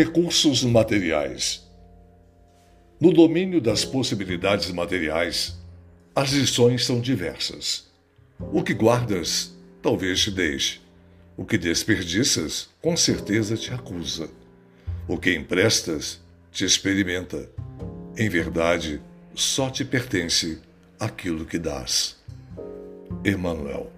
Recursos materiais. No domínio das possibilidades materiais, as lições são diversas. O que guardas, talvez te deixe. O que desperdiças, com certeza te acusa. O que emprestas, te experimenta. Em verdade, só te pertence aquilo que dás. Emmanuel.